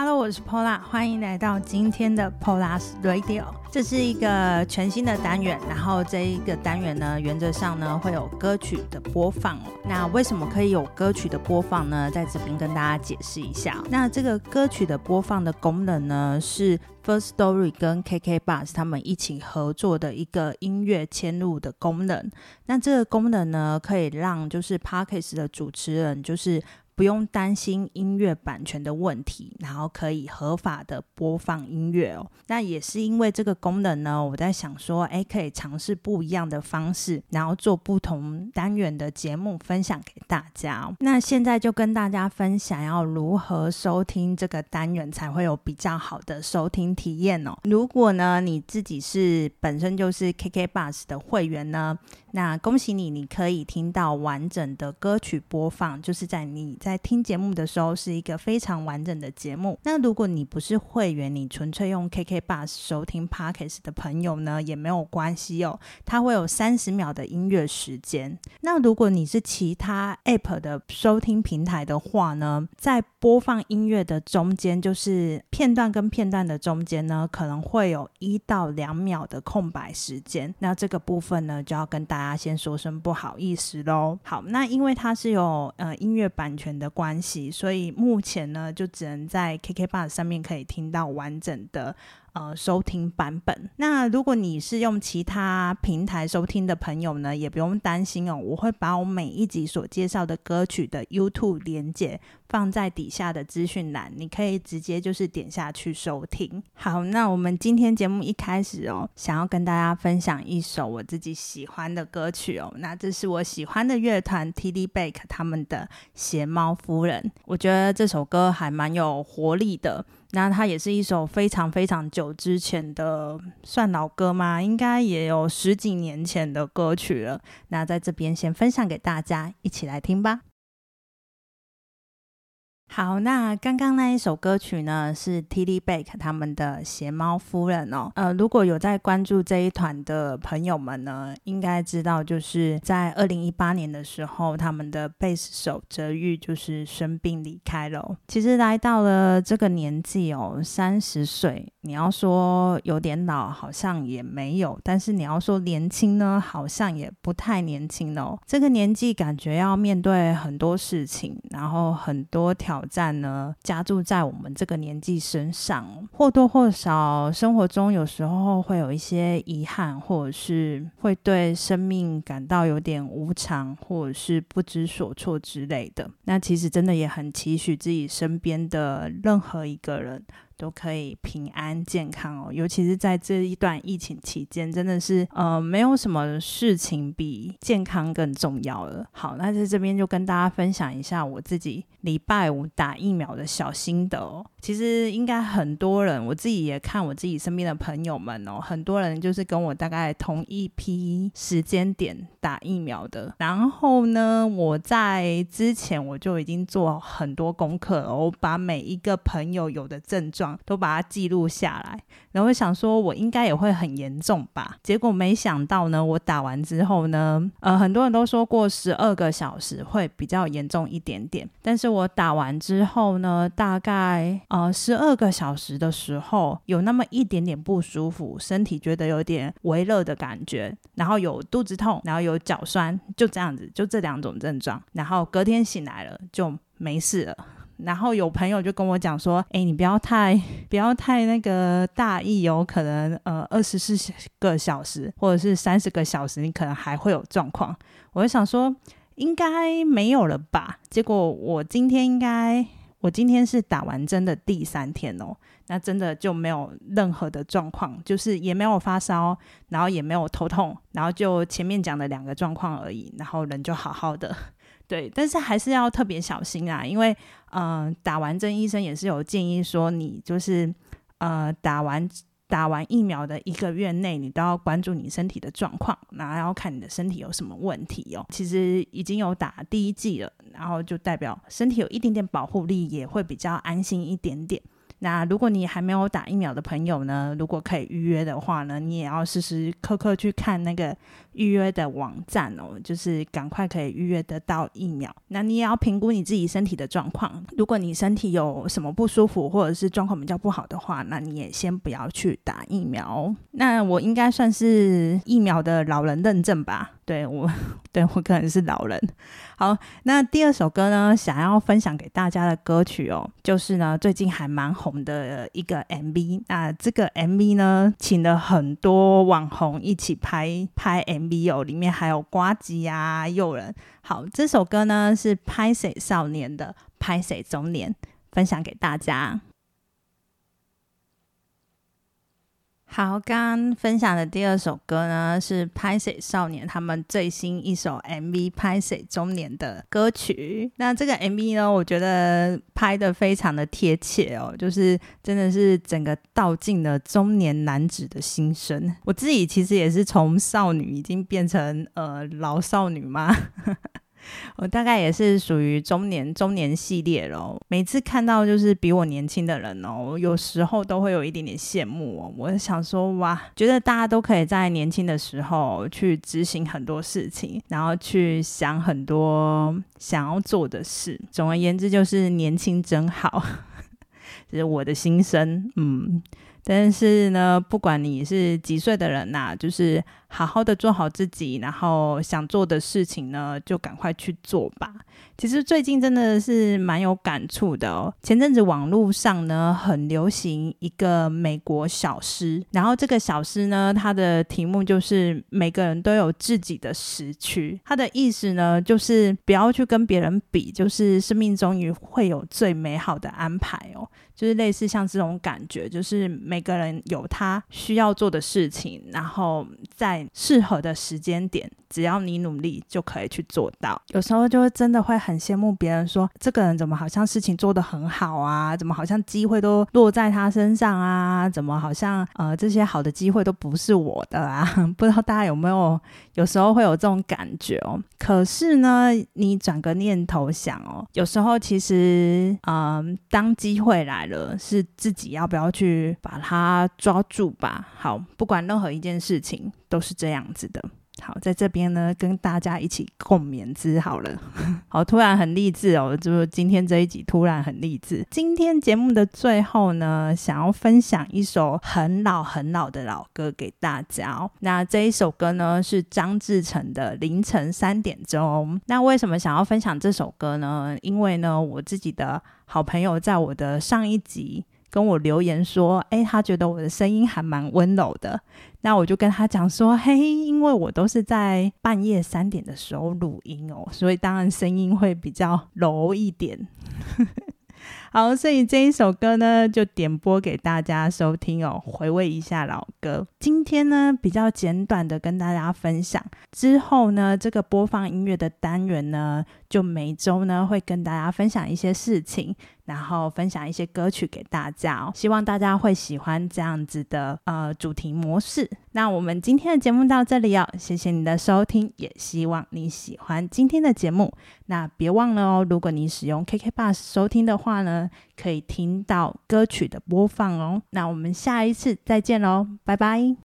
Hello，我是 Pola，欢迎来到今天的 Pola's Radio。这是一个全新的单元，然后这一个单元呢，原则上呢会有歌曲的播放。那为什么可以有歌曲的播放呢？在这边跟大家解释一下。那这个歌曲的播放的功能呢，是 First Story 跟 KK Bus 他们一起合作的一个音乐嵌入的功能。那这个功能呢，可以让就是 Parkes 的主持人就是。不用担心音乐版权的问题，然后可以合法的播放音乐哦。那也是因为这个功能呢，我在想说，哎，可以尝试不一样的方式，然后做不同单元的节目分享给大家。那现在就跟大家分享要如何收听这个单元才会有比较好的收听体验哦。如果呢你自己是本身就是 KK Bus 的会员呢，那恭喜你，你可以听到完整的歌曲播放，就是在你。在听节目的时候是一个非常完整的节目。那如果你不是会员，你纯粹用 KK Bus 收听 Podcast 的朋友呢，也没有关系哦。它会有三十秒的音乐时间。那如果你是其他 App 的收听平台的话呢，在播放音乐的中间，就是片段跟片段的中间呢，可能会有一到两秒的空白时间。那这个部分呢，就要跟大家先说声不好意思喽。好，那因为它是有呃音乐版权。的关系，所以目前呢，就只能在 KK Bus 上面可以听到完整的。呃，收听版本。那如果你是用其他平台收听的朋友呢，也不用担心哦。我会把我每一集所介绍的歌曲的 YouTube 连接放在底下的资讯栏，你可以直接就是点下去收听。好，那我们今天节目一开始哦，想要跟大家分享一首我自己喜欢的歌曲哦。那这是我喜欢的乐团 TD Bake 他们的《鞋猫夫人》，我觉得这首歌还蛮有活力的。那它也是一首非常非常久之前的算老歌吗？应该也有十几年前的歌曲了。那在这边先分享给大家，一起来听吧。好，那刚刚那一首歌曲呢，是 T D Bake 他们的《鞋猫夫人》哦。呃，如果有在关注这一团的朋友们呢，应该知道，就是在二零一八年的时候，他们的贝斯手泽玉就是生病离开了。其实来到了这个年纪哦，三十岁，你要说有点老，好像也没有；但是你要说年轻呢，好像也不太年轻哦。这个年纪感觉要面对很多事情，然后很多挑。挑战呢，加注在我们这个年纪身上，或多或少，生活中有时候会有一些遗憾，或者是会对生命感到有点无常，或者是不知所措之类的。那其实真的也很期许自己身边的任何一个人。都可以平安健康哦，尤其是在这一段疫情期间，真的是呃，没有什么事情比健康更重要了。好，那在这边就跟大家分享一下我自己礼拜五打疫苗的小心得哦。其实应该很多人，我自己也看我自己身边的朋友们哦，很多人就是跟我大概同一批时间点打疫苗的。然后呢，我在之前我就已经做很多功课了，我把每一个朋友有的症状。都把它记录下来，然后想说我应该也会很严重吧，结果没想到呢，我打完之后呢，呃，很多人都说过十二个小时会比较严重一点点，但是我打完之后呢，大概呃十二个小时的时候有那么一点点不舒服，身体觉得有点微热的感觉，然后有肚子痛，然后有脚酸，就这样子，就这两种症状，然后隔天醒来了就没事了。然后有朋友就跟我讲说：“哎，你不要太 不要太那个大意哦，可能呃二十四个小时或者是三十个小时，你可能还会有状况。”我就想说应该没有了吧。结果我今天应该我今天是打完针的第三天哦，那真的就没有任何的状况，就是也没有发烧，然后也没有头痛，然后就前面讲的两个状况而已，然后人就好好的。对，但是还是要特别小心啊，因为，嗯，打完针，医生也是有建议说，你就是，呃，打完打完疫苗的一个月内，你都要关注你身体的状况，然后要看你的身体有什么问题哦。其实已经有打第一剂了，然后就代表身体有一点点保护力，也会比较安心一点点。那如果你还没有打疫苗的朋友呢，如果可以预约的话呢，你也要时时刻刻去看那个预约的网站哦，就是赶快可以预约得到疫苗。那你也要评估你自己身体的状况，如果你身体有什么不舒服或者是状况比较不好的话，那你也先不要去打疫苗。那我应该算是疫苗的老人认证吧？对我，对我可能是老人。好，那第二首歌呢，想要分享给大家的歌曲哦，就是呢最近还蛮红我们的一个 MV。那这个 MV 呢，请了很多网红一起拍拍 MV 哦，里面还有瓜吉啊、诱人。好，这首歌呢是拍谁少年的拍谁中年，分享给大家。好，刚刚分享的第二首歌呢，是拍谁少年他们最新一首 MV《拍谁中年》的歌曲。那这个 MV 呢，我觉得拍的非常的贴切哦，就是真的是整个道尽了中年男子的心声。我自己其实也是从少女已经变成呃老少女嘛。我大概也是属于中年中年系列咯。每次看到就是比我年轻的人哦，有时候都会有一点点羡慕哦。我想说哇，觉得大家都可以在年轻的时候去执行很多事情，然后去想很多想要做的事。总而言之，就是年轻真好，这是我的心声。嗯。但是呢，不管你是几岁的人呐，就是好好的做好自己，然后想做的事情呢，就赶快去做吧。其实最近真的是蛮有感触的哦。前阵子网络上呢很流行一个美国小诗，然后这个小诗呢，它的题目就是每个人都有自己的时区。它的意思呢，就是不要去跟别人比，就是生命终于会有最美好的安排哦。就是类似像这种感觉，就是每每个人有他需要做的事情，然后在适合的时间点，只要你努力就可以去做到。有时候就会真的会很羡慕别人，说这个人怎么好像事情做得很好啊？怎么好像机会都落在他身上啊？怎么好像呃这些好的机会都不是我的啊？不知道大家有没有有时候会有这种感觉哦？可是呢，你转个念头想哦，有时候其实嗯，当机会来。了，是自己要不要去把它抓住吧？好，不管任何一件事情都是这样子的。好，在这边呢，跟大家一起共勉之好了。好，突然很励志哦，就今天这一集突然很励志。今天节目的最后呢，想要分享一首很老很老的老歌给大家。那这一首歌呢，是张志成的《凌晨三点钟》。那为什么想要分享这首歌呢？因为呢，我自己的好朋友在我的上一集。跟我留言说，哎，他觉得我的声音还蛮温柔的。那我就跟他讲说，嘿，因为我都是在半夜三点的时候录音哦，所以当然声音会比较柔一点。好，所以这一首歌呢，就点播给大家收听哦，回味一下老歌。今天呢，比较简短的跟大家分享。之后呢，这个播放音乐的单元呢，就每周呢会跟大家分享一些事情，然后分享一些歌曲给大家哦。希望大家会喜欢这样子的呃主题模式。那我们今天的节目到这里哦，谢谢你的收听，也希望你喜欢今天的节目。那别忘了哦，如果你使用 KK Bus 收听的话呢可以听到歌曲的播放哦。那我们下一次再见喽，拜拜。